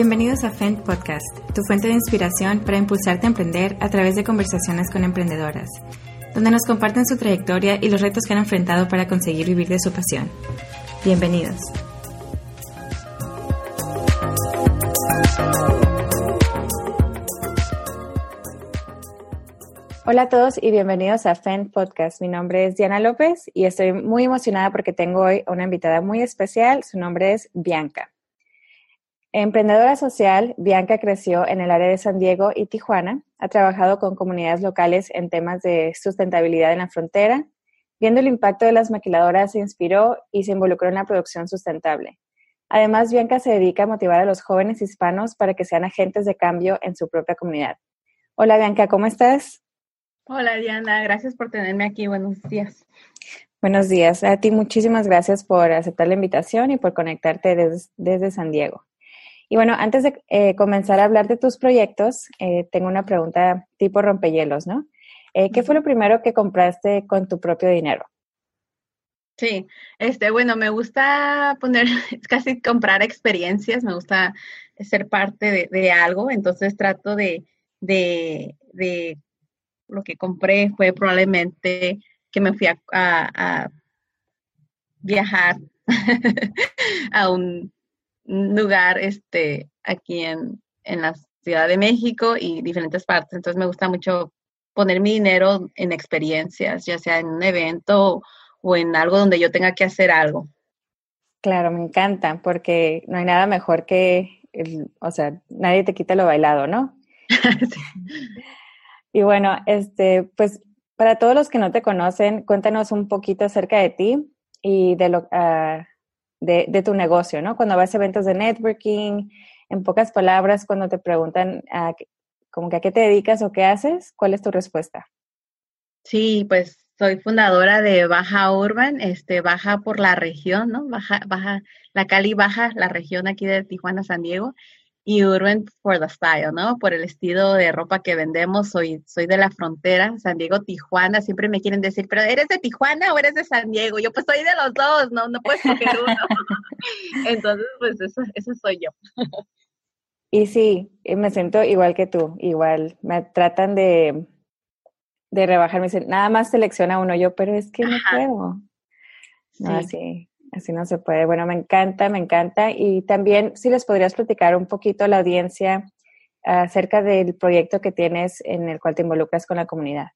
Bienvenidos a FENT Podcast, tu fuente de inspiración para impulsarte a emprender a través de conversaciones con emprendedoras, donde nos comparten su trayectoria y los retos que han enfrentado para conseguir vivir de su pasión. Bienvenidos. Hola a todos y bienvenidos a FEN Podcast. Mi nombre es Diana López y estoy muy emocionada porque tengo hoy una invitada muy especial. Su nombre es Bianca. Emprendedora social, Bianca creció en el área de San Diego y Tijuana. Ha trabajado con comunidades locales en temas de sustentabilidad en la frontera. Viendo el impacto de las maquiladoras, se inspiró y se involucró en la producción sustentable. Además, Bianca se dedica a motivar a los jóvenes hispanos para que sean agentes de cambio en su propia comunidad. Hola Bianca, ¿cómo estás? Hola Diana, gracias por tenerme aquí. Buenos días. Buenos días. A ti muchísimas gracias por aceptar la invitación y por conectarte desde, San Diego. Y bueno, antes de eh, comenzar a hablar de tus proyectos, eh, tengo una pregunta tipo rompehielos, ¿no? Eh, ¿Qué fue lo primero que compraste con tu propio dinero? Sí, este, bueno, me gusta poner, casi comprar experiencias, me gusta ser parte de, algo, entonces trato de, de, de lo que compré fue probablemente que me fui a, viajar a un lugar este, aquí en, en la Ciudad de México y diferentes partes. Entonces me gusta mucho poner mi dinero en experiencias, ya sea en un evento o en algo donde yo tenga que hacer algo. Claro, me encanta, porque no hay nada mejor que, o sea, nadie te quita lo bailado, ¿no? sí. Y bueno, este, pues para todos los que no te conocen, cuéntanos un poquito acerca de ti y de, lo, uh, de, de, tu negocio, ¿no? Cuando vas a eventos de networking, en pocas palabras, cuando te preguntan uh, como que a qué te dedicas o qué haces, ¿cuál es tu respuesta? Sí, pues soy fundadora de Baja Urban, este, Baja por la región, ¿no? Baja, Baja, la Cali Baja, la región aquí de Tijuana, San Diego y Urban for the Style, ¿no? Por el estilo de ropa que vendemos. Soy, soy de la frontera, San Diego, Tijuana. Siempre me quieren decir, pero ¿eres de Tijuana o eres de San Diego? Yo pues soy de los dos, ¿no? No puedes coger uno. Entonces, pues eso, eso soy yo. y sí, me siento igual que tú, igual. Me tratan de, de rebajar, me dicen, nada más selecciona uno yo, pero es que no puedo. No, sí. Así no se puede. Bueno, me encanta, me encanta. Y también, si les podrías platicar un poquito a la audiencia acerca del proyecto que tienes en el cual te involucras con la comunidad.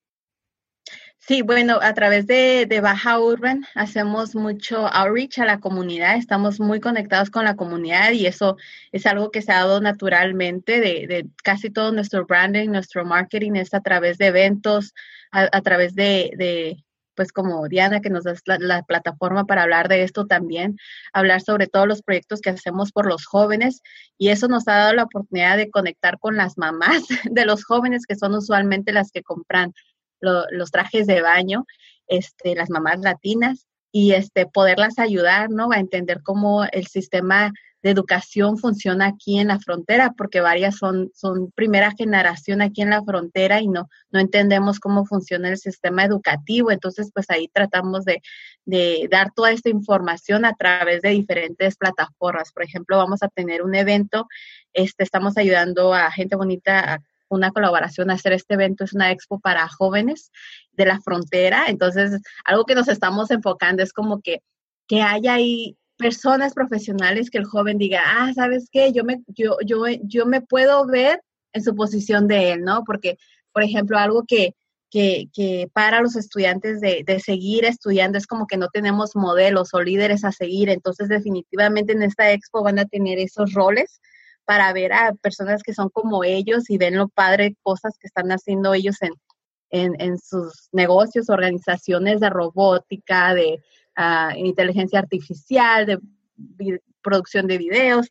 Sí, bueno, a través de, Baja Urban hacemos mucho outreach a la comunidad, estamos muy conectados con la comunidad y eso es algo que se ha dado naturalmente de, casi todo nuestro branding, nuestro marketing es a través de eventos, a, través de, pues como Diana, que nos da la, plataforma para hablar de esto también, hablar sobre todos los proyectos que hacemos por los jóvenes y eso nos ha dado la oportunidad de conectar con las mamás de los jóvenes que son usualmente las que compran los trajes de baño, este, las mamás latinas y este, poderlas ayudar, ¿no? A entender cómo el sistema de educación funciona aquí en la frontera, porque varias son, son primera generación aquí en la frontera y no, no entendemos cómo funciona el sistema educativo. Entonces, pues ahí tratamos de, de dar toda esta información a través de diferentes plataformas. Por ejemplo, vamos a tener un evento, este, estamos ayudando a gente bonita a una colaboración hacer este evento, es una expo para jóvenes de la frontera. Entonces, algo que nos estamos enfocando es como que, que haya ahí personas profesionales que el joven diga, ah, ¿sabes qué? Yo me, yo, yo, yo me puedo ver en su posición de él, ¿no? Porque, por ejemplo, algo que, que, que para los estudiantes de, de, seguir estudiando es como que no tenemos modelos o líderes a seguir, entonces definitivamente en esta expo van a tener esos roles para ver a personas que son como ellos y ven lo padre cosas que están haciendo ellos en, en, en sus negocios, organizaciones de robótica, de, inteligencia artificial, de producción de videos.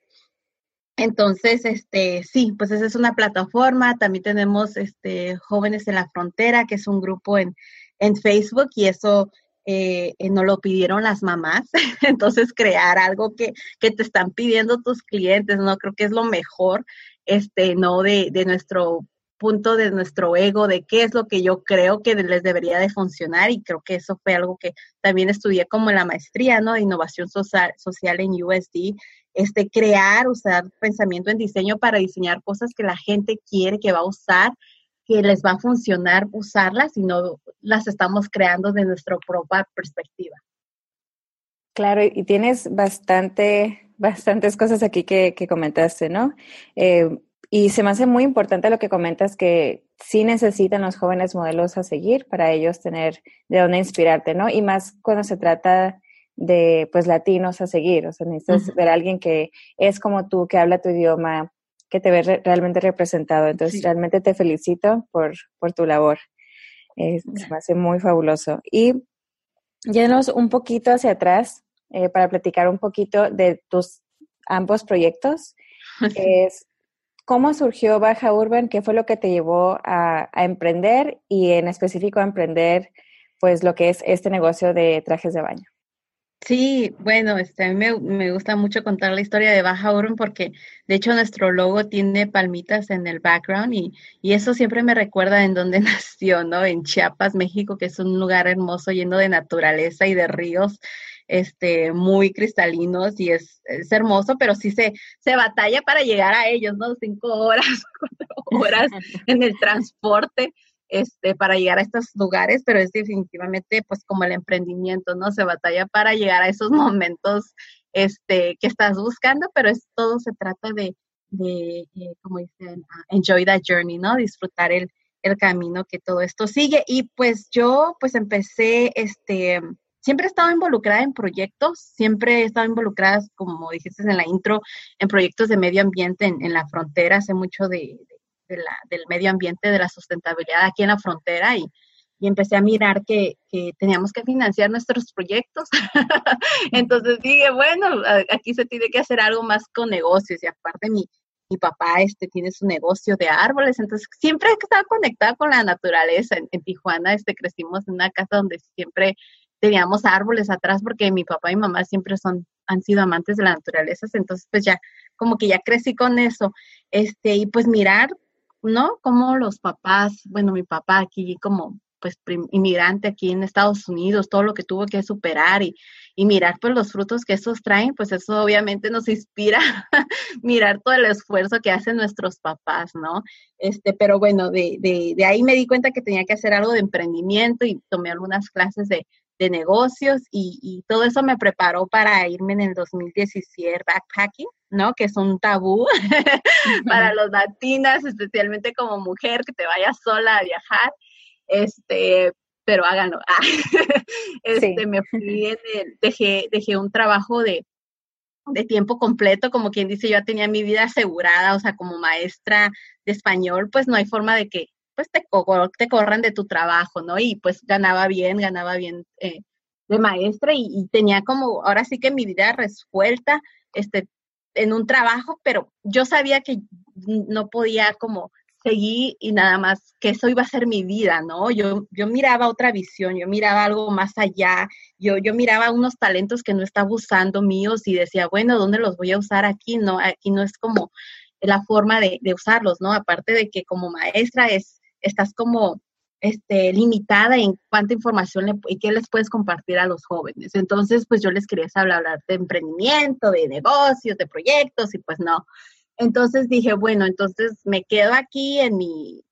Entonces, este, sí, pues esa es una plataforma. También tenemos este, Jóvenes en la Frontera, que es un grupo en, en Facebook y eso eh, eh nos lo pidieron las mamás. Entonces, crear algo que, que, te están pidiendo tus clientes, ¿no? Creo que es lo mejor, este, ¿no? De, de nuestro punto de nuestro ego, de qué es lo que yo creo que les debería de funcionar y creo que eso fue algo que también estudié como en la maestría, ¿no? De innovación social, social en USD, este, crear, usar pensamiento en diseño para diseñar cosas que la gente quiere que va a usar, que les va a funcionar usarlas y no las estamos creando de nuestra propia perspectiva. Claro, y tienes bastante, bastantes cosas aquí que, que comentaste, ¿no? Eh, y se me hace muy importante lo que comentas que sí necesitan los jóvenes modelos a seguir para ellos tener de dónde inspirarte, ¿no? Y más cuando se trata de, pues, latinos a seguir. O sea, necesitas ver a alguien que es como tú, que habla tu idioma, que te ve realmente representado. Entonces, realmente te felicito por, por tu labor. se me hace muy fabuloso. Y yéndonos un poquito hacia atrás eh, para platicar un poquito de tus ambos proyectos. Es, ¿Cómo surgió Baja Urban? ¿Qué fue lo que te llevó a, emprender y en específico a emprender pues lo que es este negocio de trajes de baño? Sí, bueno, este, a mí me, me, gusta mucho contar la historia de Baja Urban porque de hecho nuestro logo tiene palmitas en el background y, y, eso siempre me recuerda en donde nació, ¿no? En Chiapas, México, que es un lugar hermoso lleno de naturaleza y de ríos este, muy cristalinos y es, hermoso, pero sí se, se batalla para llegar a ellos, ¿no? Cinco horas, cuatro horas en el transporte. Este, para llegar a estos lugares, pero es definitivamente pues como el emprendimiento, ¿no? Se batalla para llegar a esos momentos este, que estás buscando, pero es todo se trata de, de eh, como dicen, ah, enjoy that journey, ¿no? Disfrutar el, el camino que todo esto sigue. Y pues yo pues empecé, este, siempre he estado involucrada en proyectos, siempre he estado involucrada, como dijiste en la intro, en proyectos de medio ambiente en, la frontera, sé mucho de, la, del medio ambiente, de la sustentabilidad aquí en la frontera y, y empecé a mirar que, que, teníamos que financiar nuestros proyectos. Entonces dije, bueno, aquí se tiene que hacer algo más con negocios y aparte mi, mi papá este, tiene su negocio de árboles, entonces siempre he estado conectada con la naturaleza. En, en Tijuana este, crecimos en una casa donde siempre teníamos árboles atrás porque mi papá y mamá siempre son, han sido amantes de la naturaleza, entonces pues ya, como que ya crecí con eso, este, y pues mirar, ¿no? Como los papás, bueno, mi papá aquí como pues inmigrante aquí en Estados Unidos, todo lo que tuvo que superar y, y mirar pues los frutos que esos traen, pues eso obviamente nos inspira mirar todo el esfuerzo que hacen nuestros papás, ¿no? Este, pero bueno, de, de, de ahí me di cuenta que tenía que hacer algo de emprendimiento y tomé algunas clases de, de negocios y, todo eso me preparó para irme en el 2017 backpacking, ¿no? Que es un tabú para los latinas, especialmente como mujer, que te vayas sola a viajar, este, pero háganlo. este, me fui dejé, dejé un trabajo de, de tiempo completo, como quien dice, yo ya tenía mi vida asegurada, o sea, como maestra de español, pues no hay forma de que pues te, te corran de tu trabajo, ¿no? Y pues ganaba bien, ganaba bien eh, de maestra y, tenía como, ahora sí que mi vida resuelta, este, en un trabajo, pero yo sabía que no podía como seguir y nada más que eso iba a ser mi vida, ¿no? Yo, yo miraba otra visión, yo miraba algo más allá, yo, yo miraba unos talentos que no estaba usando míos y decía, bueno, ¿dónde los voy a usar aquí? No, aquí no es como la forma de, de usarlos, ¿no? Aparte de que como maestra es estás como este, limitada en cuánta información le, y qué les puedes compartir a los jóvenes. Entonces, pues yo les quería hablar de emprendimiento, de negocios, de proyectos y pues no. Entonces dije, bueno, entonces me quedo aquí en mi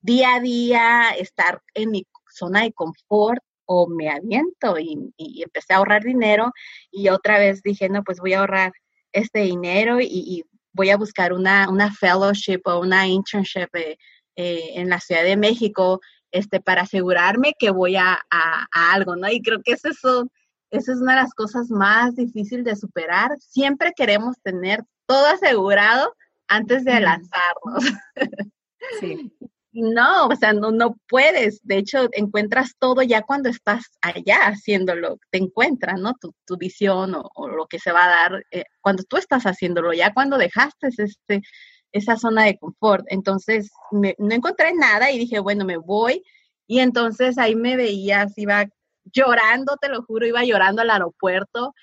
día a día, estar en mi zona de confort o me aviento y, empecé a ahorrar dinero y otra vez dije, no, pues voy a ahorrar este dinero y, voy a buscar una, una fellowship o una internship en la Ciudad de México, este, para asegurarme que voy a, algo, ¿no? Y creo que eso, eso, es una de las cosas más difíciles de superar. Siempre queremos tener todo asegurado antes de lanzarnos. Sí. No, o sea, no, no puedes. De hecho, encuentras todo ya cuando estás allá haciéndolo. Te encuentras, ¿no? Tu, tu visión o, lo que se va a dar eh, cuando tú estás haciéndolo. Ya cuando dejaste este, esa zona de confort. Entonces, no encontré nada y dije, bueno, me voy. Y entonces ahí me veías, iba llorando, te lo juro, iba llorando al aeropuerto,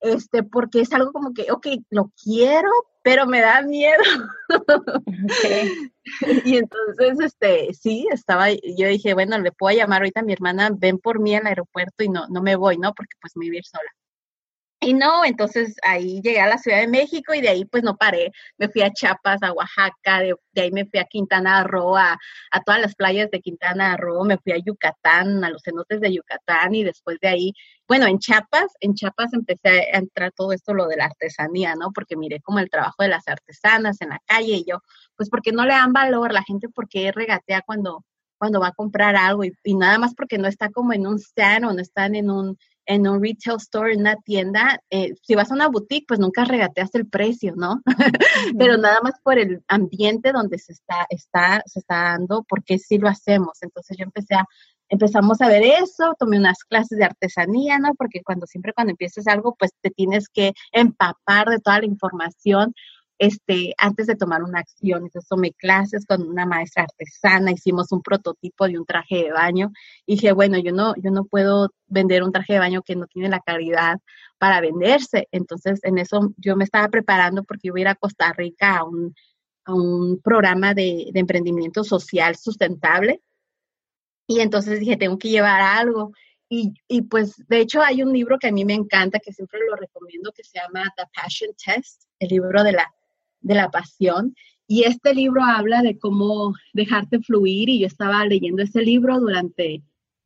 este, porque es algo como que, ok, lo quiero, pero me da miedo. y entonces, este, sí, estaba, yo dije, bueno, le puedo llamar ahorita a mi hermana, ven por mí al aeropuerto y no, no me voy, ¿no? Porque pues me voy a ir sola. Y no, entonces ahí llegué a la Ciudad de México y de ahí pues no paré. Me fui a Chiapas, a Oaxaca, de, ahí me fui a Quintana Roo, a, a, todas las playas de Quintana Roo, me fui a Yucatán, a los cenotes de Yucatán y después de ahí, bueno, en Chiapas, en Chiapas empecé a entrar todo esto, lo de la artesanía, ¿no? Porque miré como el trabajo de las artesanas en la calle y yo, pues porque no le dan valor, la gente porque regatea cuando, cuando va a comprar algo y, y nada más porque no está como en un stand o no están en un en un retail store, en una tienda, eh, si vas a una boutique, pues nunca regateas el precio, ¿no? Pero nada más por el ambiente donde se está, está, se está dando, porque sí lo hacemos. Entonces yo empecé a, empezamos a ver eso, tomé unas clases de artesanía, ¿no? Porque cuando siempre cuando empieces algo, pues te tienes que empapar de toda la información este, antes de tomar una acción. Entonces tomé clases con una maestra artesana, hicimos un prototipo de un traje de baño y dije, bueno, yo no, yo no puedo vender un traje de baño que no tiene la calidad para venderse. Entonces en eso yo me estaba preparando porque iba a ir a Costa Rica a un, a un programa de, de emprendimiento social sustentable. Y entonces dije, tengo que llevar algo. Y, y, pues de hecho hay un libro que a mí me encanta, que siempre lo recomiendo, que se llama The Passion Test, el libro de la de la pasión. Y este libro habla de cómo dejarte fluir y yo estaba leyendo ese libro durante,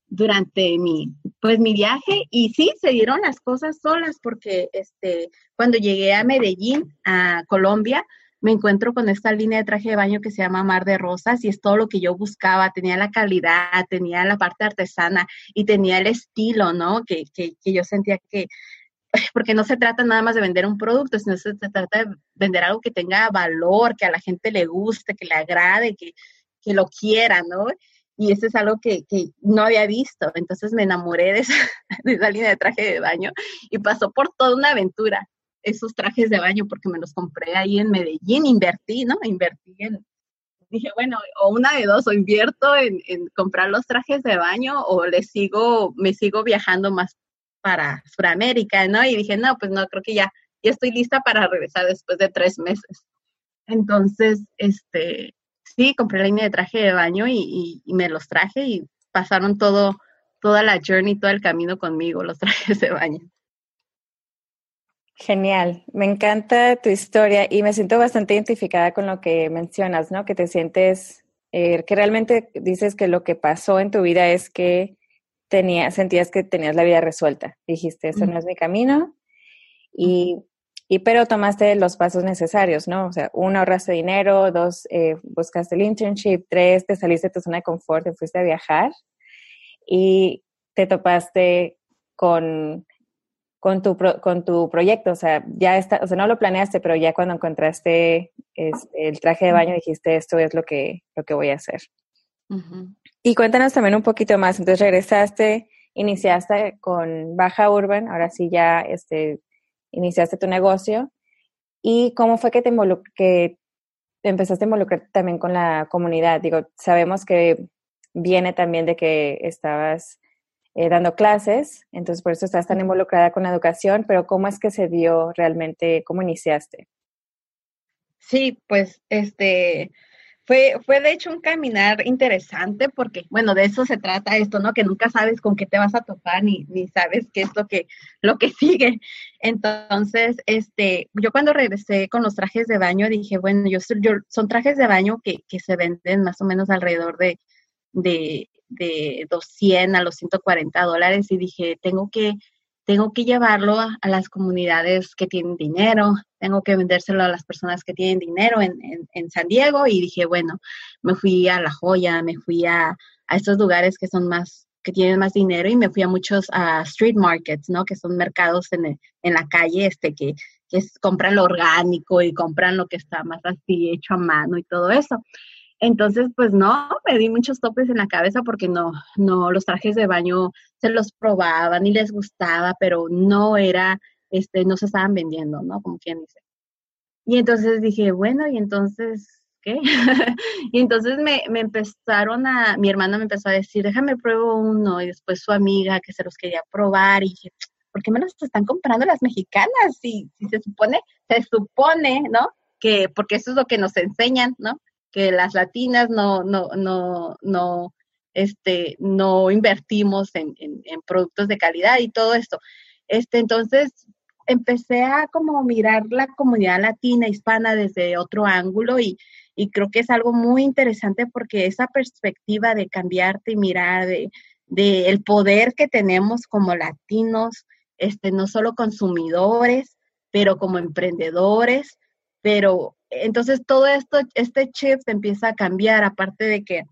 durante mi, pues mi viaje y sí, se dieron las cosas solas porque este, cuando llegué a Medellín, a Colombia, me encuentro con esta línea de traje de baño que se llama Mar de Rosas y es todo lo que yo buscaba, tenía la calidad, tenía la parte artesana y tenía el estilo, ¿no? Que, que, que yo sentía que, porque no se trata nada más de vender un producto, sino se trata de vender algo que tenga valor, que a la gente le guste, que le agrade, que, que lo quiera, ¿no? Y eso es algo que, que, no había visto. Entonces me enamoré de esa, de esa línea de traje de baño y pasó por toda una aventura esos trajes de baño porque me los compré ahí en Medellín, invertí, ¿no? Invertí en, dije, bueno, o una de dos, o invierto en, en, comprar los trajes de baño o le sigo, me sigo viajando más para Sudamérica, ¿no? Y dije, no, pues no, creo que ya, ya estoy lista para regresar después de tres meses. Entonces, este, sí, compré la línea de traje de baño y, y, me los traje y pasaron todo, toda la journey, todo el camino conmigo, los trajes de baño. Genial, me encanta tu historia y me siento bastante identificada con lo que mencionas, ¿no? Que te sientes, eh, que realmente dices que lo que pasó en tu vida es que tenía, sentías que tenías la vida resuelta. Dijiste, eso no es mi camino. Y, y, pero tomaste los pasos necesarios, ¿no? O sea, uno, ahorraste dinero, dos, eh, buscaste el internship, tres, te saliste de tu zona de confort, te fuiste a viajar y te topaste con, con, tu, con tu proyecto. O sea, ya está, o sea, no lo planeaste, pero ya cuando encontraste este, el traje de baño dijiste, esto es lo que, lo que voy a hacer. Y cuéntanos también un poquito más. Entonces regresaste, iniciaste con Baja Urban, ahora sí ya este, iniciaste tu negocio. ¿Y cómo fue que te, que empezaste a involucrar también con la comunidad? Digo, sabemos que viene también de que estabas eh, dando clases, entonces por eso estás tan involucrada con la educación, pero ¿cómo es que se dio realmente, cómo iniciaste? Sí, pues este, fue, fue de hecho un caminar interesante porque, bueno, de eso se trata esto, ¿no? Que nunca sabes con qué te vas a topar ni, ni sabes qué es lo que, lo que sigue. Entonces, este, yo cuando regresé con los trajes de baño dije, bueno, yo, yo son trajes de baño que, que se venden más o menos alrededor de, de, de 200 a los 140 dólares y dije, tengo que tengo que llevarlo a, las comunidades que tienen dinero, tengo que vendérselo a las personas que tienen dinero en, en, en, San Diego y dije, bueno, me fui a La Joya, me fui a, a estos lugares que son más, que tienen más dinero y me fui a muchos uh, street markets, ¿no? Que son mercados en, en la calle, este, que, que es, compran lo orgánico y compran lo que está más así hecho a mano y todo eso. Entonces, pues no, me di muchos topes en la cabeza porque no, no, los trajes de baño se los probaban y les gustaba, pero no era, este, no se estaban vendiendo, ¿no? Como quien dice. Y entonces dije, bueno, y entonces, ¿qué? y entonces me, me, empezaron a, mi hermana me empezó a decir, déjame pruebo uno, y después su amiga que se los quería probar, y dije, ¿por qué me los están comprando las mexicanas? Si, si se supone, se supone, ¿no? que, porque eso es lo que nos enseñan, ¿no? Que las latinas no, no, no, no, este, no invertimos en, en, productos de calidad y todo esto. Este, entonces, empecé a como mirar la comunidad latina, hispana desde otro ángulo y, y creo que es algo muy interesante porque esa perspectiva de cambiarte y mirar de, de el poder que tenemos como latinos, este, no solo consumidores, pero como emprendedores, pero entonces todo esto, este chip empieza a cambiar, aparte de que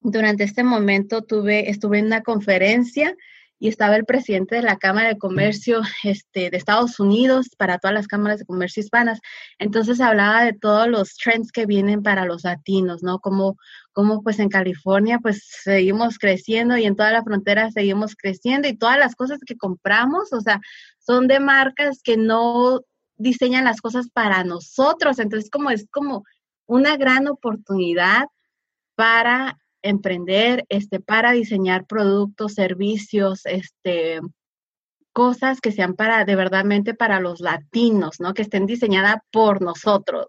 durante este momento tuve, estuve en una conferencia y estaba el presidente de la Cámara de Comercio este, de Estados Unidos para todas las cámaras de comercio hispanas. Entonces hablaba de todos los trends que vienen para los latinos, ¿no? Como, como pues en California pues seguimos creciendo y en toda la frontera seguimos creciendo y todas las cosas que compramos, o sea, son de marcas que no diseñan las cosas para nosotros. Entonces como es como una gran oportunidad para emprender, este, para diseñar productos, servicios, este, cosas que sean para, de verdadmente para los latinos, ¿no? Que estén diseñadas por nosotros.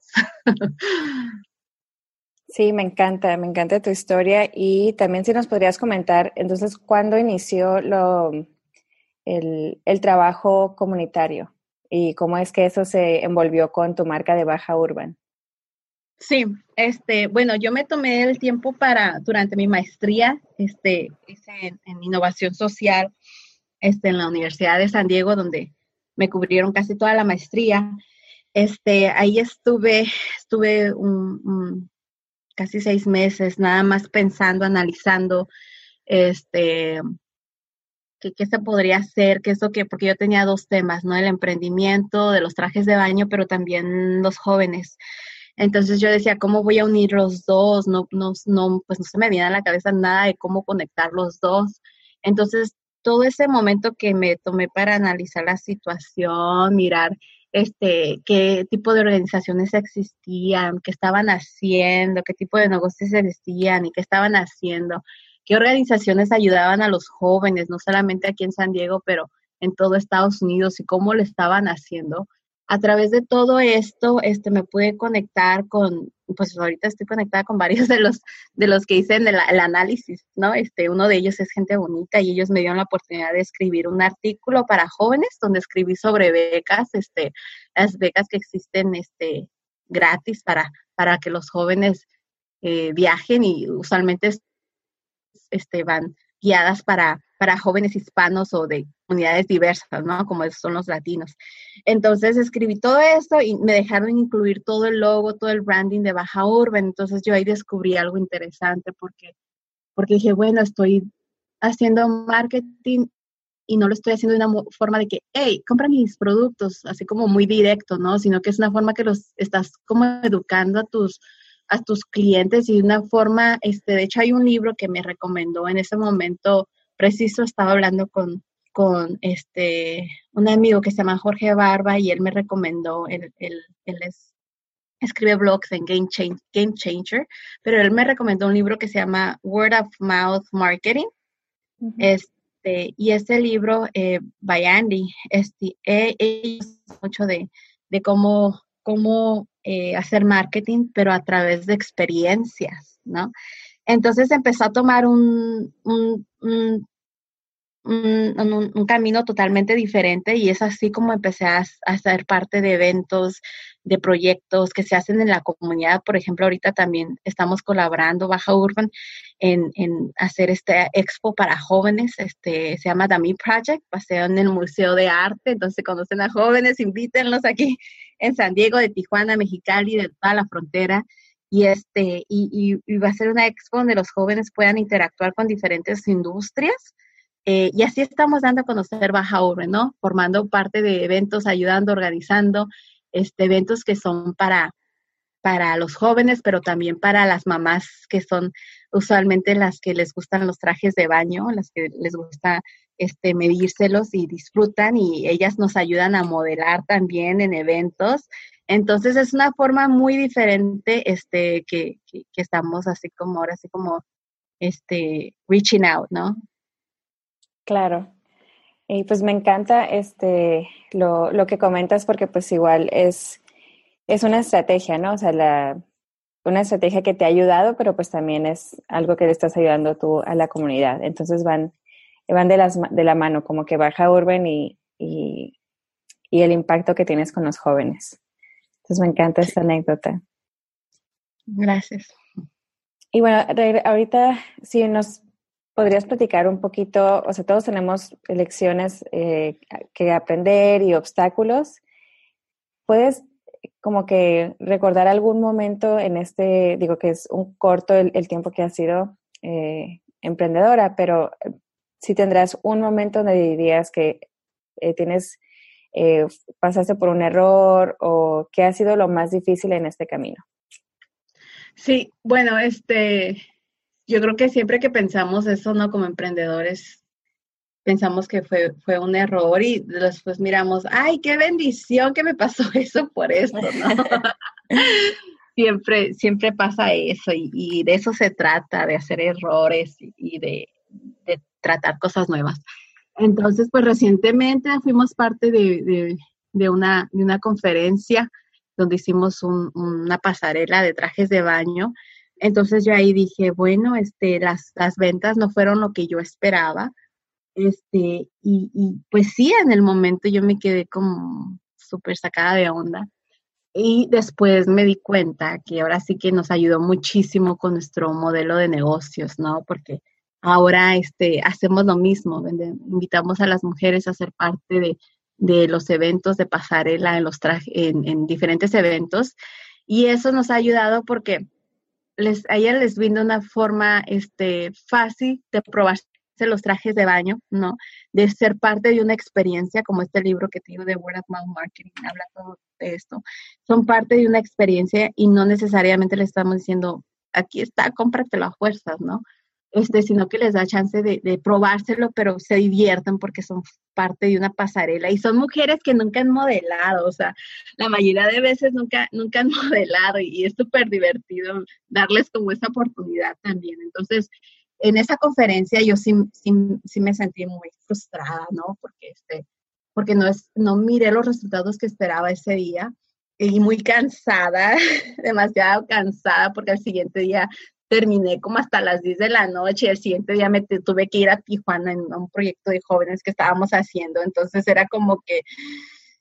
Sí, me encanta, me encanta tu historia y también si nos podrías comentar, entonces, ¿cuándo inició lo, el, el trabajo comunitario y cómo es que eso se envolvió con tu marca de Baja Urban? Sí, este, bueno, yo me tomé el tiempo para, durante mi maestría, este, en, en, innovación social, este, en la Universidad de San Diego, donde me cubrieron casi toda la maestría. Este, ahí estuve, estuve un, un, casi seis meses, nada más pensando, analizando, este, qué, qué se podría hacer, qué es lo que, porque yo tenía dos temas, ¿no? El emprendimiento de los trajes de baño, pero también los jóvenes. Entonces yo decía, ¿cómo voy a unir los dos? No, no, no, pues no se me viene a la cabeza nada de cómo conectar los dos. Entonces, todo ese momento que me tomé para analizar la situación, mirar este, qué tipo de organizaciones existían, qué estaban haciendo, qué tipo de negocios existían y qué estaban haciendo, qué organizaciones ayudaban a los jóvenes, no solamente aquí en San Diego, pero en todo Estados Unidos y cómo lo estaban haciendo a través de todo esto, este, me pude conectar con, pues ahorita estoy conectada con varios de los, de los que hice el, el, análisis, ¿no? Este, uno de ellos es Gente Bonita y ellos me dieron la oportunidad de escribir un artículo para jóvenes donde escribí sobre becas, este, las becas que existen, este, gratis para, para que los jóvenes eh, viajen y usualmente, este, van guiadas para, para jóvenes hispanos o de comunidades diversas, ¿no? Como son los latinos. Entonces escribí todo esto y me dejaron incluir todo el logo, todo el branding de Baja Urban. Entonces yo ahí descubrí algo interesante porque, porque dije, bueno, estoy haciendo marketing y no lo estoy haciendo de una forma de que, hey, compra mis productos, así como muy directo, ¿no? Sino que es una forma que los estás como educando a tus a tus clientes y de una forma, este, de hecho hay un libro que me recomendó en ese momento preciso, estaba hablando con, con este, un amigo que se llama Jorge Barba y él me recomendó, él, él, él es, escribe blogs en Game, Change, Game Changer, pero él me recomendó un libro que se llama Word of Mouth Marketing. Uh -huh. Este, y este libro, eh, by Andy, este, eh, mucho de, de cómo, cómo eh, hacer marketing, pero a través de experiencias, ¿no? Entonces empezó a tomar un, un, un un, camino totalmente diferente y es así como empecé a, a, ser parte de eventos, de proyectos que se hacen en la comunidad. Por ejemplo, ahorita también estamos colaborando Baja Urban en, en hacer este expo para jóvenes, este se llama Dami Project, paseo en el Museo de Arte, entonces conocen a jóvenes, invítenlos aquí en San Diego, de Tijuana, Mexicali, de toda la frontera y este y, y, y va a ser una expo donde los jóvenes puedan interactuar con diferentes industrias eh, y así estamos dando a conocer Baja Urbe, ¿no? Formando parte de eventos, ayudando, organizando este, eventos que son para, para los jóvenes, pero también para las mamás que son usualmente las que les gustan los trajes de baño, las que les gusta este, medírselos y disfrutan y ellas nos ayudan a modelar también en eventos. Entonces es una forma muy diferente este, que, que, que estamos así como ahora, así como este, reaching out, ¿no? Claro. Y pues me encanta este lo, lo, que comentas porque pues igual es es una estrategia, ¿no? O sea, la, una estrategia que te ha ayudado, pero pues también es algo que le estás ayudando tú a la comunidad. Entonces van, van de, las, de la mano, como que baja Urban y, y, y el impacto que tienes con los jóvenes. Entonces me encanta esta anécdota. Gracias. Y bueno, ahorita si nos podrías platicar un poquito, o sea, todos tenemos lecciones eh, que aprender y obstáculos. ¿Puedes como que recordar algún momento en este, digo que es un corto el, tiempo que has sido eh, emprendedora, pero si tendrás un momento donde dirías que eh, tienes, pasaste por un error o qué ha sido lo más difícil en este camino? Sí, bueno, este, yo creo que siempre que pensamos eso, ¿no? Como emprendedores, pensamos que fue, fue un error y después miramos, ay, qué bendición que me pasó eso por esto, ¿no? siempre, siempre pasa eso y, de eso se trata, de hacer errores y, de, tratar cosas nuevas. Entonces, pues recientemente fuimos parte de, una, de una conferencia donde hicimos una pasarela de trajes de baño. Entonces yo ahí dije, bueno, este, las, las ventas no fueron lo que yo esperaba. Este, y, y pues sí, en el momento yo me quedé como súper sacada de onda. Y después me di cuenta que ahora sí que nos ayudó muchísimo con nuestro modelo de negocios, ¿no? Porque ahora este, hacemos lo mismo, invitamos a las mujeres a ser parte de, de los eventos de pasarela en, los en, en, diferentes eventos. Y eso nos ha ayudado porque les, a ella les brinda una forma este, fácil de probarse los trajes de baño, ¿no? De ser parte de una experiencia, como este libro que te digo de Word of Mouth Marketing, habla todo de esto. Son parte de una experiencia y no necesariamente le estamos diciendo, aquí está, cómpratelo a fuerzas, ¿no? Este, sino que les da chance de, de, probárselo, pero se divierten porque son parte de una pasarela y son mujeres que nunca han modelado, o sea, la mayoría de veces nunca, nunca han modelado y, es súper divertido darles como esa oportunidad también. Entonces, en esa conferencia yo sí, sí, sí me sentí muy frustrada, ¿no? Porque, este, porque no, es, no miré los resultados que esperaba ese día y muy cansada, demasiado cansada, porque al siguiente día terminé como hasta las 10 de la noche. El siguiente día me tuve que ir a Tijuana en un proyecto de jóvenes que estábamos haciendo. Entonces era como que,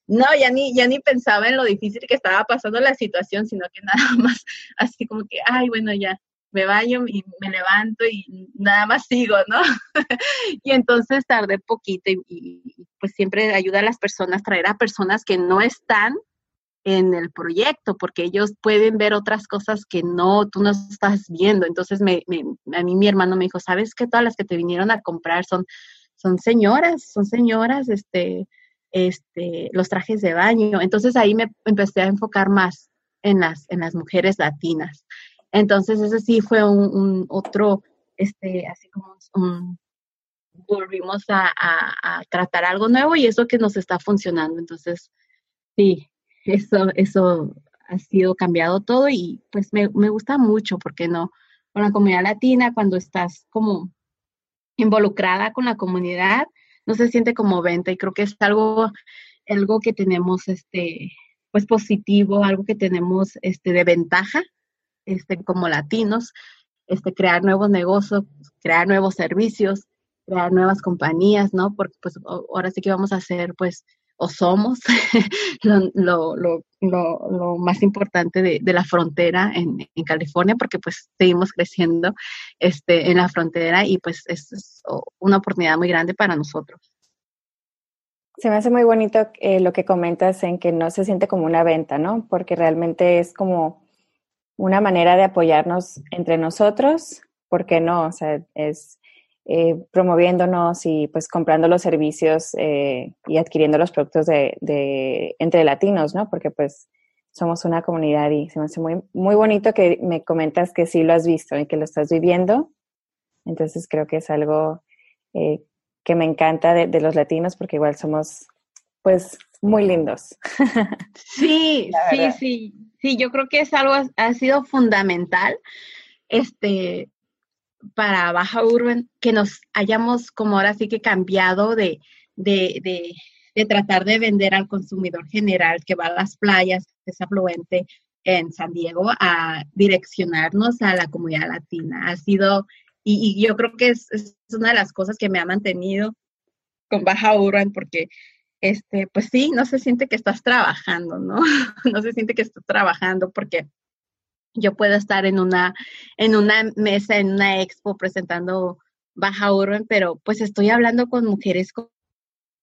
no, ya ni, ya ni pensaba en lo difícil que estaba pasando la situación, sino que nada más así como que, ay, bueno, ya, me baño y me levanto y nada más sigo, ¿no? y entonces tardé poquito y, y, pues siempre ayuda a las personas, traer a personas que no están en el proyecto, porque ellos pueden ver otras cosas que no, tú no estás viendo. Entonces, me, a mí mi hermano me dijo, ¿sabes qué? Todas las que te vinieron a comprar son, son señoras, son señoras, este, este, los trajes de baño. Entonces, ahí me empecé a enfocar más en las, en las mujeres latinas. Entonces, ese sí fue un, otro, este, así como un, volvimos a, a tratar algo nuevo y eso que nos está funcionando. Entonces, sí, eso, eso ha sido cambiado todo y pues me, me gusta mucho porque no, con la comunidad latina, cuando estás como involucrada con la comunidad, no se siente como venta y creo que es algo, algo que tenemos este, pues positivo, algo que tenemos este, de ventaja, este, como latinos, este, crear nuevos negocios, crear nuevos servicios, crear nuevas compañías, ¿no? Porque pues ahora sí que vamos a hacer pues o somos lo, lo, lo, más importante de, de la frontera en, en, California, porque pues seguimos creciendo este, en la frontera y pues es, una oportunidad muy grande para nosotros. Se me hace muy bonito eh, lo que comentas en que no se siente como una venta, ¿no? Porque realmente es como una manera de apoyarnos entre nosotros, ¿por qué no? O sea, es eh, promoviéndonos y pues comprando los servicios eh, y adquiriendo los productos de, de, entre latinos, ¿no? Porque pues somos una comunidad y se me hace muy, muy bonito que me comentas que sí lo has visto y que lo estás viviendo. Entonces creo que es algo eh, que me encanta de, de, los latinos porque igual somos pues muy lindos. Sí, sí, sí, sí, yo creo que es algo, ha sido fundamental. Este, para Baja Urban que nos hayamos como ahora sí que cambiado de, de, de tratar de vender al consumidor general que va a las playas, que es afluente en San Diego, a direccionarnos a la comunidad latina. Ha sido, y, yo creo que es, es, una de las cosas que me ha mantenido con Baja Urban, porque este, pues sí, no se siente que estás trabajando, ¿no? no se siente que estás trabajando porque yo puedo estar en una, en una mesa, en una expo presentando Baja Urban, pero pues estoy hablando con mujeres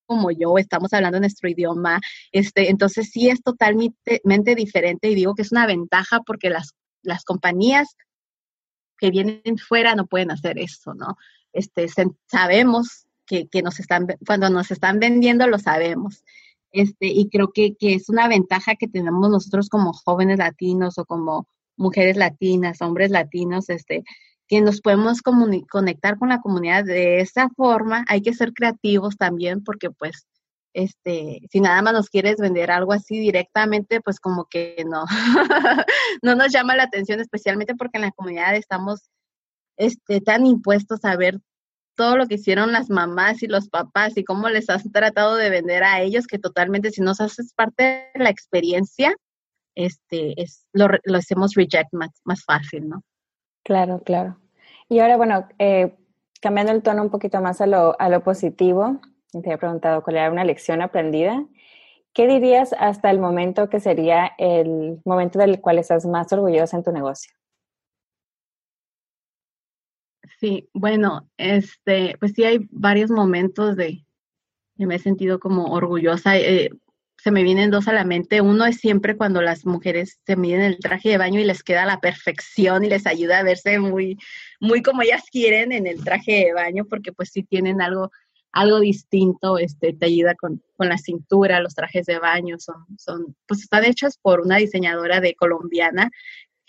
como yo, estamos hablando nuestro idioma, este, entonces sí es totalmente diferente y digo que es una ventaja porque las, las compañías que vienen fuera no pueden hacer eso, ¿no? Este, sabemos que, que, nos están, cuando nos están vendiendo lo sabemos. Este, y creo que, que es una ventaja que tenemos nosotros como jóvenes latinos o como mujeres latinas, hombres latinos, este, que nos podemos conectar con la comunidad de esa forma. Hay que ser creativos también porque pues este, si nada más nos quieres vender algo así directamente, pues como que no, no nos llama la atención, especialmente porque en la comunidad estamos este, tan impuestos a ver todo lo que hicieron las mamás y los papás y cómo les has tratado de vender a ellos, que totalmente si nos haces parte de la experiencia, este, es, lo, lo hacemos reject más, más fácil, ¿no? Claro, claro. Y ahora, bueno, eh, cambiando el tono un poquito más a lo, a lo positivo, te había preguntado cuál era una lección aprendida. ¿Qué dirías hasta el momento que sería el momento del cual estás más orgullosa en tu negocio? Sí, bueno, este, pues sí hay varios momentos de que me he sentido como orgullosa. Eh, se me vienen dos a la mente. Uno es siempre cuando las mujeres se miden el traje de baño y les queda la perfección y les ayuda a verse muy, muy como ellas quieren en el traje de baño, porque pues sí tienen algo, algo distinto, este, te ayuda con, con la cintura, los trajes de baño son, son, pues están hechos por una diseñadora de colombiana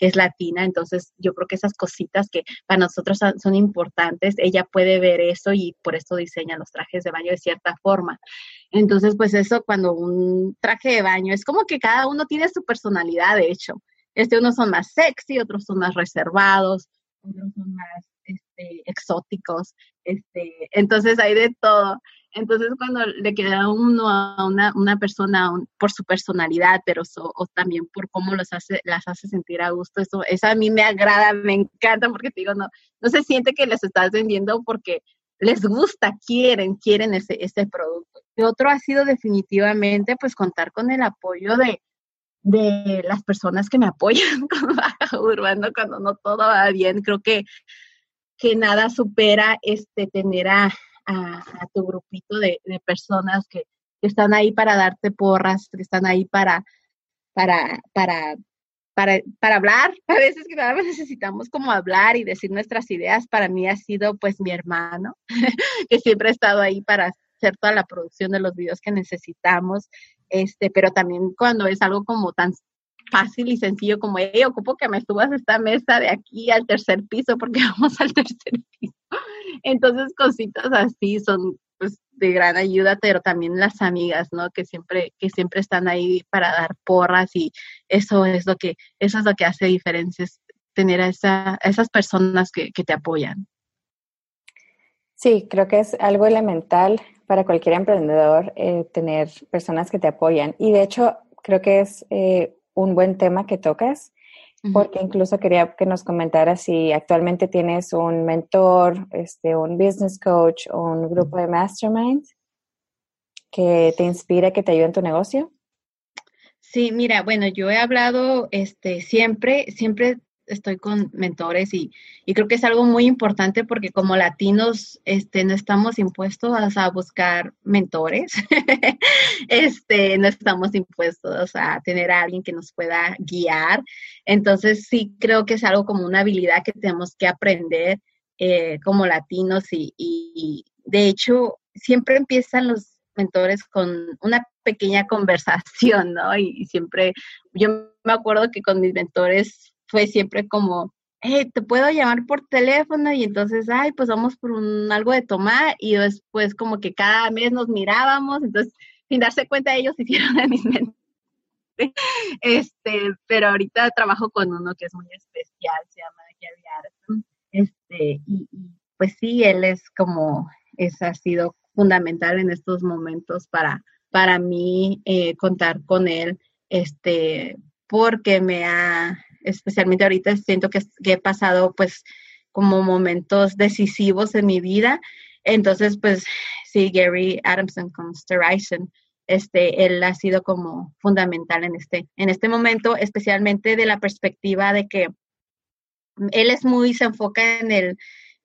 que es latina, entonces yo creo que esas cositas que para nosotros son importantes, ella puede ver eso y por eso diseña los trajes de baño de cierta forma. Entonces, pues eso cuando un traje de baño es como que cada uno tiene su personalidad, de hecho. Este, unos son más sexy, otros son más reservados, otros son más este, exóticos, este, entonces hay de todo. Entonces, cuando le queda uno a una, una persona por su personalidad, pero o también por cómo los hace, las hace sentir a gusto, eso, eso a mí me agrada, me encanta, porque te digo, no, no se siente que les estás vendiendo porque les gusta, quieren, quieren ese, ese producto. Y otro ha sido definitivamente, pues, contar con el apoyo de, de las personas que me apoyan Baja Urbano cuando no todo va bien. Creo que, que nada supera este tener a, a, tu grupito de, personas que, están ahí para darte porras, que están ahí para, para, para, para, para hablar. A veces que nada más necesitamos como hablar y decir nuestras ideas. Para mí ha sido pues mi hermano, que siempre ha estado ahí para hacer toda la producción de los videos que necesitamos. Este, pero también cuando es algo como tan fácil y sencillo como, hey, ocupo que me subas esta mesa de aquí al tercer piso porque vamos al tercer piso. Entonces, cositas así son pues de gran ayuda, pero también las amigas, ¿no? Que siempre, que siempre están ahí para dar porras y eso es lo que, eso es lo que hace diferencias, tener a, esa, esas personas que, que te apoyan. Sí, creo que es algo elemental para cualquier emprendedor eh, tener personas que te apoyan. Y de hecho, creo que es eh, un buen tema que tocas, porque incluso quería que nos comentaras si actualmente tienes un mentor, este, un business coach o un grupo de mastermind que te inspire, que te ayude en tu negocio. Sí, mira, bueno, yo he hablado este, siempre, siempre estoy con mentores y, creo que es algo muy importante porque como latinos este, no estamos impuestos a, buscar mentores, este, no estamos impuestos a tener a alguien que nos pueda guiar. Entonces sí creo que es algo como una habilidad que tenemos que aprender eh, como latinos y, y de hecho siempre empiezan los mentores con una pequeña conversación, ¿no? Y siempre, yo me acuerdo que con mis mentores fue siempre como, hey, te puedo llamar por teléfono y entonces, ay, pues vamos por un algo de tomar y después como que cada mes nos mirábamos, entonces sin darse cuenta ellos hicieron a mis mente. Este, pero ahorita trabajo con uno que es muy especial, se llama Gary Addison. Este, y, pues sí, él es como, es, ha sido fundamental en estos momentos para, para mí eh, contar con él, este, porque me ha, especialmente ahorita siento que, he pasado pues como momentos decisivos en mi vida. Entonces, pues sí, Gary Adamson con Sterizen, este, él ha sido como fundamental en este, en este momento, especialmente de la perspectiva de que él es muy, se enfoca en el,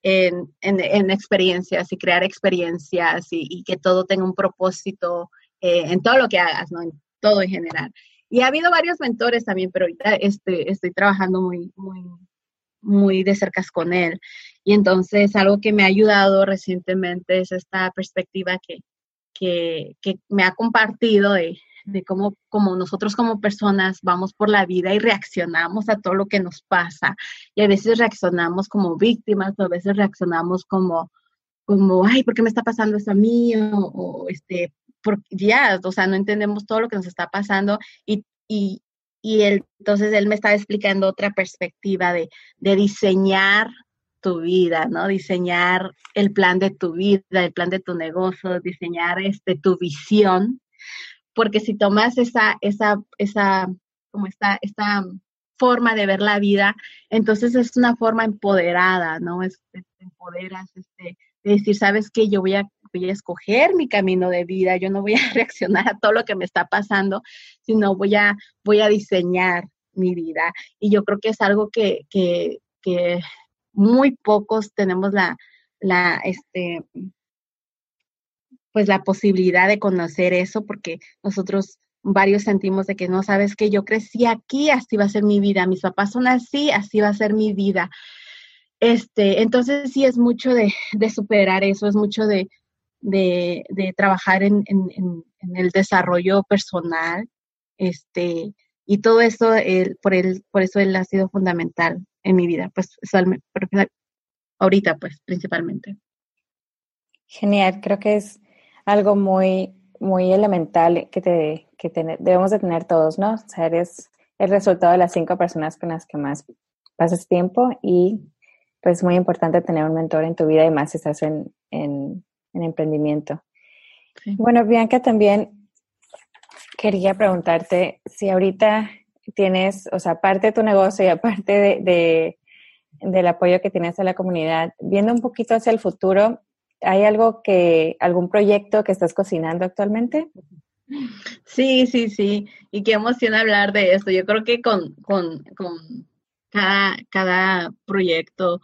en, en, experiencias y crear experiencias y, que todo tenga un propósito eh, en todo lo que hagas, ¿no? En todo en general. Y ha habido varios mentores también, pero ahorita este, estoy trabajando muy, muy, muy de cerca con él. Y entonces algo que me ha ayudado recientemente es esta perspectiva que, que, que me ha compartido de, de cómo como nosotros como personas vamos por la vida y reaccionamos a todo lo que nos pasa. Y a veces reaccionamos como víctimas, o a veces reaccionamos como, como, ay, ¿por qué me está pasando esto a mí? O, este, por, ya, o sea, no entendemos todo lo que nos está pasando y, y, y él, entonces él me estaba explicando otra perspectiva de, de diseñar tu vida, ¿no? Diseñar el plan de tu vida, el plan de tu negocio, diseñar este, tu visión porque si tomas esa, esa, esa, como esta, esta forma de ver la vida, entonces es una forma empoderada, ¿no? Es, te empoderas, este, de decir, sabes que yo voy a, voy a escoger mi camino de vida, yo no voy a reaccionar a todo lo que me está pasando, sino voy a, voy a diseñar mi vida. Y yo creo que es algo que, que, muy pocos tenemos la, la, este, pues la posibilidad de conocer eso, porque nosotros varios sentimos de que no sabes que yo crecí aquí, así va a ser mi vida, mis papás son así, así va a ser mi vida. Este, entonces sí es mucho de, superar eso, es mucho de, de, trabajar en, el desarrollo personal, este, y todo eso por él, por eso él ha sido fundamental en mi vida, pues ahorita pues principalmente. Genial, creo que es algo muy, muy elemental que, te, que debemos de tener todos, ¿no? O sea, eres el resultado de las cinco personas con las que más pasas tiempo y pues es muy importante tener un mentor en tu vida y más si estás en, en, emprendimiento. Bueno, Bianca, también quería preguntarte si ahorita tienes, o sea, aparte de tu negocio y aparte de, del apoyo que tienes a la comunidad, viendo un poquito hacia el futuro, ¿Hay algo que, algún proyecto que estás cocinando actualmente? Sí, sí, sí. Y qué emoción hablar de esto. Yo creo que con, con, con cada, cada proyecto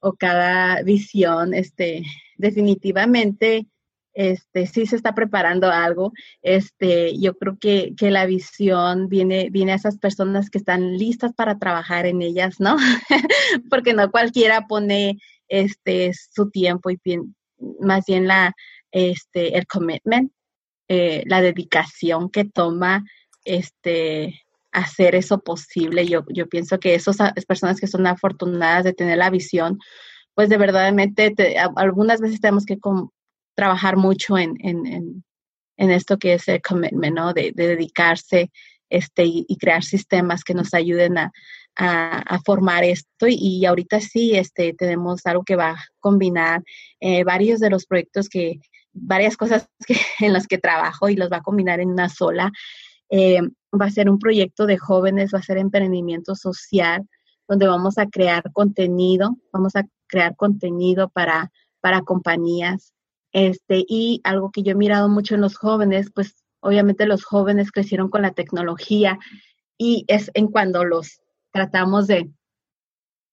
o cada visión, este, definitivamente, este, sí se está preparando algo. Este, yo creo que, que la visión viene, viene a esas personas que están listas para trabajar en ellas, ¿no? Porque no cualquiera pone este su tiempo y más bien la, este, el commitment, eh, la dedicación que toma este, hacer eso posible. Yo, yo pienso que esas personas que son afortunadas de tener la visión, pues de verdaderamente algunas veces tenemos que trabajar mucho en, en, en, esto que es el commitment, ¿no? De, de dedicarse este, y, crear sistemas que nos ayuden a, a, formar esto y, ahorita sí este, tenemos algo que va a combinar eh, varios de los proyectos que, varias cosas que, en las que trabajo y los va a combinar en una sola. Eh, va a ser un proyecto de jóvenes, va a ser emprendimiento social, donde vamos a crear contenido, vamos a crear contenido para, para compañías. Este, y algo que yo he mirado mucho en los jóvenes, pues obviamente los jóvenes crecieron con la tecnología y es en cuando los tratamos de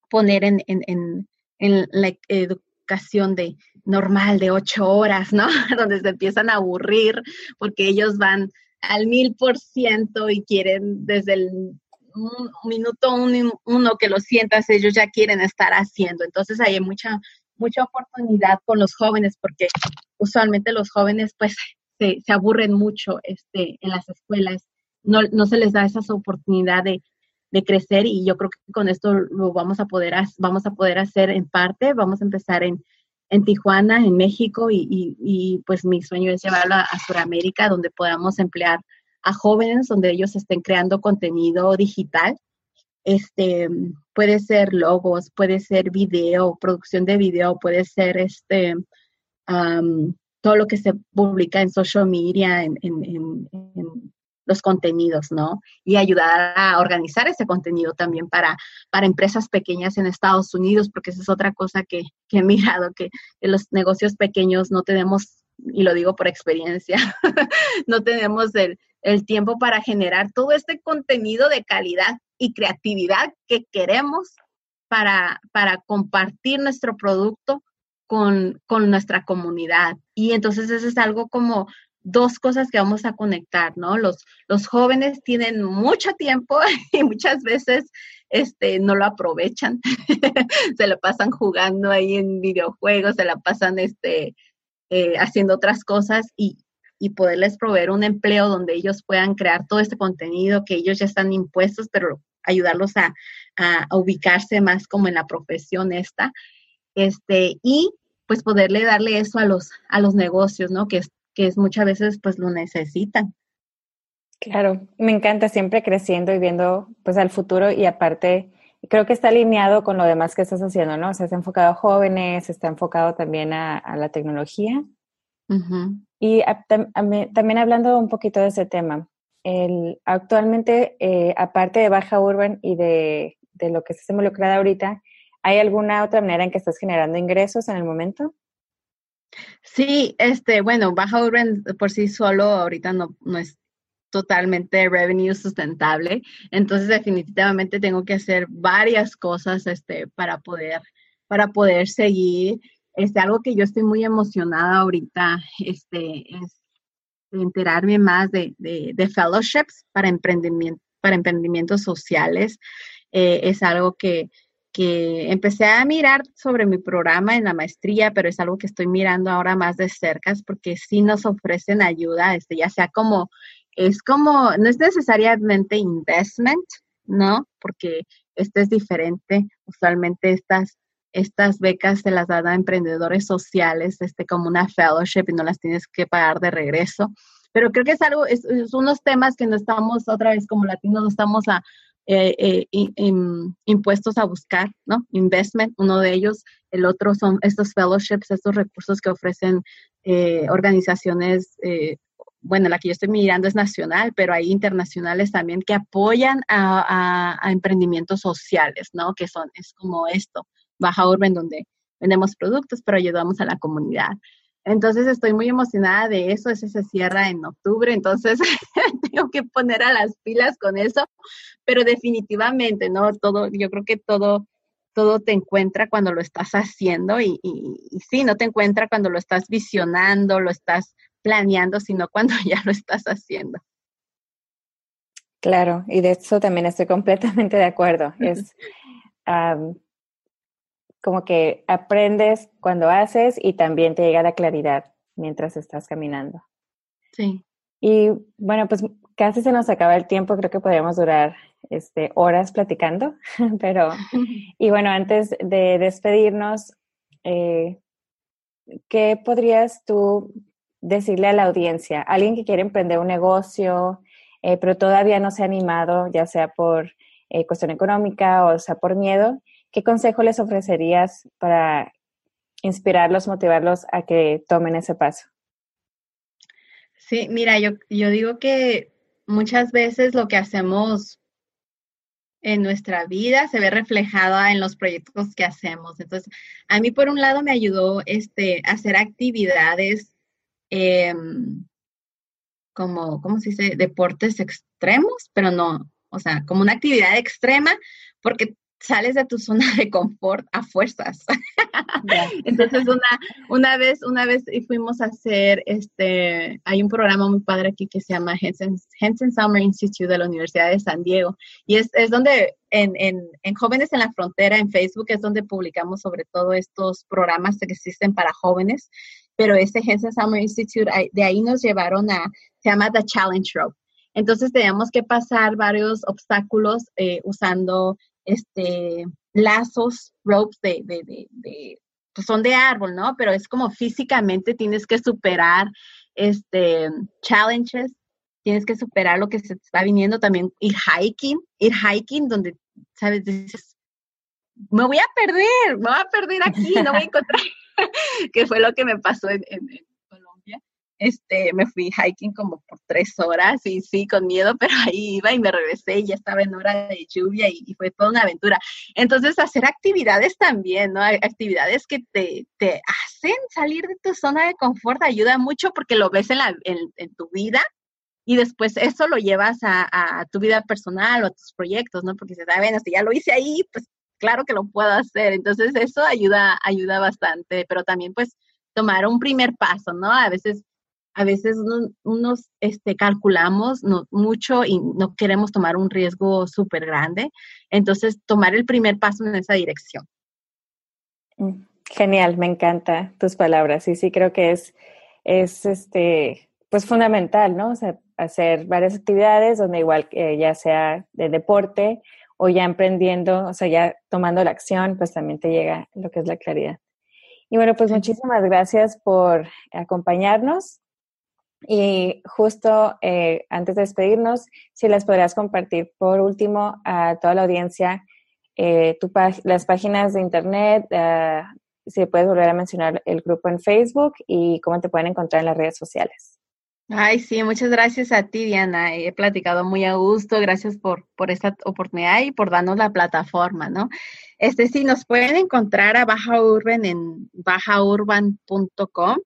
poner en, en, en, la educación de normal de ocho horas, ¿no? Donde se empiezan a aburrir porque ellos van al mil por ciento y quieren desde el minuto uno, que lo sientas, ellos ya quieren estar haciendo. Entonces hay mucha, mucha oportunidad con los jóvenes porque usualmente los jóvenes pues se, se aburren mucho este, en las escuelas. No, no se les da esa oportunidad de de crecer y yo creo que con esto lo vamos a poder, vamos a poder hacer en parte, vamos a empezar en, en Tijuana, en México y, y, pues mi sueño es llevarlo a, Sudamérica donde podamos emplear a jóvenes, donde ellos estén creando contenido digital. Este, puede ser logos, puede ser video, producción de video, puede ser este, todo lo que se publica en social media, en, los contenidos, ¿no? Y ayudar a organizar ese contenido también para, para empresas pequeñas en Estados Unidos, porque esa es otra cosa que, he mirado, que, los negocios pequeños no tenemos, y lo digo por experiencia, no tenemos el, el tiempo para generar todo este contenido de calidad y creatividad que queremos para, para compartir nuestro producto con, con, nuestra comunidad. Y entonces eso es algo como dos cosas que vamos a conectar, ¿no? Los, los jóvenes tienen mucho tiempo y muchas veces este, no lo aprovechan, se lo pasan jugando ahí en videojuegos, se la pasan este, eh, haciendo otras cosas y, y poderles proveer un empleo donde ellos puedan crear todo este contenido que ellos ya están impuestos, pero ayudarlos a, a, ubicarse más como en la profesión esta, este, y pues poderle darle eso a los, a los negocios, ¿no? Que es que es muchas veces pues lo necesitan. Claro, me encanta siempre creciendo y viendo pues al futuro y aparte creo que está alineado con lo demás que estás haciendo, ¿no? O sea, está enfocado a jóvenes, está enfocado también a, la tecnología. Y también hablando un poquito de ese tema, el, actualmente, eh, aparte de Baja Urban y de, de lo que estás involucrada ahorita, ¿hay alguna otra manera en que estás generando ingresos en el momento? Sí, este, bueno, Baja Urban por sí solo ahorita no, no es totalmente revenue sustentable. Entonces, definitivamente tengo que hacer varias cosas este, para, poder, para poder seguir. Este, algo que yo estoy muy emocionada ahorita este, es enterarme más de, de, fellowships para, emprendimiento, para emprendimientos sociales. Eh, es algo que, que empecé a mirar sobre mi programa en la maestría, pero es algo que estoy mirando ahora más de cerca porque sí nos ofrecen ayuda, este, ya sea como, es como, no es necesariamente investment, ¿no? Porque este es diferente. Usualmente estas, estas becas se las dan a emprendedores sociales, este, como una fellowship y no las tienes que pagar de regreso. Pero creo que es algo, es, es unos temas que no estamos, otra vez como latinos, no estamos a, eh, eh, impuestos a buscar, ¿no? Investment, uno de ellos. El otro son estos fellowships, estos recursos que ofrecen eh, organizaciones, bueno, la que yo estoy mirando es nacional, pero hay internacionales también que apoyan a, emprendimientos sociales, ¿no? Que son, es como esto, Baja Urban, donde vendemos productos, pero ayudamos a la comunidad. Entonces estoy muy emocionada de eso, ese se cierra en octubre, entonces tengo que poner a las pilas con eso, pero definitivamente, ¿no? Todo, yo creo que todo, todo te encuentra cuando lo estás haciendo y, y, sí, no te encuentra cuando lo estás visionando, lo estás planeando, sino cuando ya lo estás haciendo. Claro, y de eso también estoy completamente de acuerdo. Es, como que aprendes cuando haces y también te llega la claridad mientras estás caminando. Sí. Y bueno, pues casi se nos acaba el tiempo, creo que podríamos durar este, horas platicando, pero, y bueno, antes de despedirnos, eh, ¿qué podrías tú decirle a la audiencia? Alguien que quiere emprender un negocio, eh, pero todavía no se ha animado, ya sea por eh, cuestión económica o sea por miedo, ¿qué consejo les ofrecerías para inspirarlos, motivarlos a que tomen ese paso? Sí, mira, yo, yo digo que muchas veces lo que hacemos en nuestra vida se ve reflejada en los proyectos que hacemos. Entonces, a mí por un lado me ayudó este, hacer actividades em, como, ¿cómo se dice? Deportes extremos, pero no, o sea, como una actividad extrema, porque sales de tu zona de confort a fuerzas. Entonces una, una vez, una vez fuimos a hacer este, hay un programa muy padre aquí que se llama Henson, Summer Institute de la Universidad de San Diego. Y es, es donde en, en, en, Jóvenes en la Frontera, en Facebook, es donde publicamos sobre todo estos programas que existen para jóvenes. Pero este Henson Summer Institute, de ahí nos llevaron a, se llama The Challenge Rope. Entonces teníamos que pasar varios obstáculos eh, usando este, lazos, ropes de, de, de, pues son de árbol, ¿no? Pero es como físicamente tienes que superar este, challenges, tienes que superar lo que se está viniendo también, ir hiking, ir hiking donde, ¿sabes? Dices, me voy a perder, me voy a perder aquí, no voy a encontrar, que fue lo que me pasó en, este, me fui hiking como por tres horas y sí, con miedo, pero ahí iba y me regresé y ya estaba en hora de lluvia y, fue toda una aventura. Entonces, hacer actividades también, ¿no? Actividades que te, te hacen salir de tu zona de confort ayuda mucho porque lo ves en, la, en, tu vida y después eso lo llevas a, tu vida personal o a tus proyectos, ¿no? Porque dices, ah, bueno, si ya lo hice ahí, pues claro que lo puedo hacer. Entonces, eso ayuda, ayuda bastante, pero también pues tomar un primer paso, ¿no? A veces a veces unos este, calculamos mucho y no queremos tomar un riesgo súper grande. Entonces, tomar el primer paso en esa dirección. Mm, genial, me encanta tus palabras. Y sí, creo que es, es este, pues fundamental, ¿no? O sea, hacer varias actividades donde igual ya sea de deporte o ya emprendiendo, o sea, ya tomando la acción, pues también te llega lo que es la claridad. Y bueno, pues muchísimas gracias por acompañarnos. Y justo eh, antes de despedirnos, si las podrías compartir por último a toda la audiencia eh, tu las páginas de internet, uh, si puedes volver a mencionar el grupo en Facebook y cómo te pueden encontrar en las redes sociales. Ay, sí, muchas gracias a ti, Diana. He platicado muy a gusto. Gracias por, por esta oportunidad y por darnos la plataforma, ¿no? Este sí, nos pueden encontrar a Baja Urban en bajaurban.com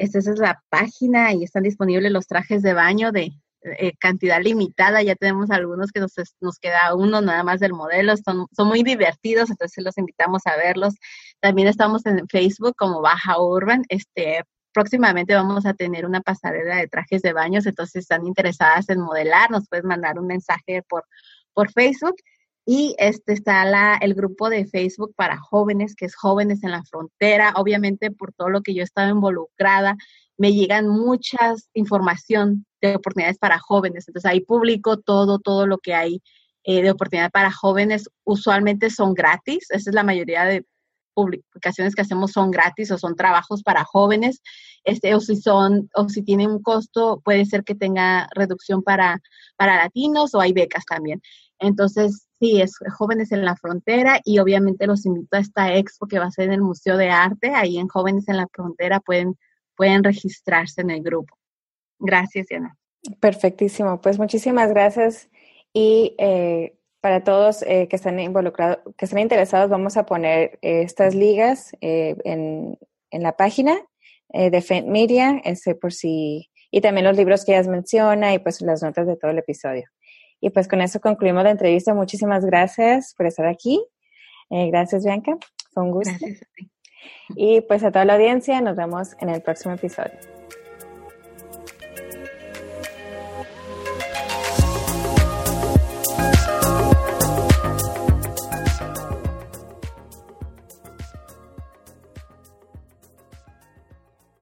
esta es la página y están disponibles los trajes de baño de eh, cantidad limitada. Ya tenemos algunos que nos, nos, queda uno nada más del modelo. Son, son muy divertidos, entonces los invitamos a verlos. También estamos en Facebook como Baja Urban. Este, próximamente vamos a tener una pasarela de trajes de baños, entonces si están interesadas en modelar, nos puedes mandar un mensaje por, por Facebook. Y este está la, el grupo de Facebook para jóvenes, que es Jóvenes en la Frontera. Obviamente, por todo lo que yo he estado involucrada, me llegan muchas información de oportunidades para jóvenes. Entonces ahí publico todo, todo lo que hay eh, de oportunidad para jóvenes. Usualmente son gratis. Esa es la mayoría de publicaciones que hacemos son gratis o son trabajos para jóvenes. Este, o si son, o si tienen un costo, puede ser que tenga reducción para, para latinos o hay becas también. Entonces, sí, es Jóvenes en la Frontera y obviamente los invito a esta expo que va a ser en el Museo de Arte. Ahí en Jóvenes en la Frontera pueden, pueden registrarse en el grupo. Gracias, Diana. Perfectísimo. Pues muchísimas gracias. Y eh, para todos eh, que están involucrados, que están interesados, vamos a poner eh, estas ligas en, en, la página de Fent Media, ese por si, y también los libros que ellas menciona y pues las notas de todo el episodio. Y pues con eso concluimos la entrevista. Muchísimas gracias por estar aquí. Eh, gracias, Bianca. Fue un gusto. Gracias a ti. Y pues a toda la audiencia, nos vemos en el próximo episodio.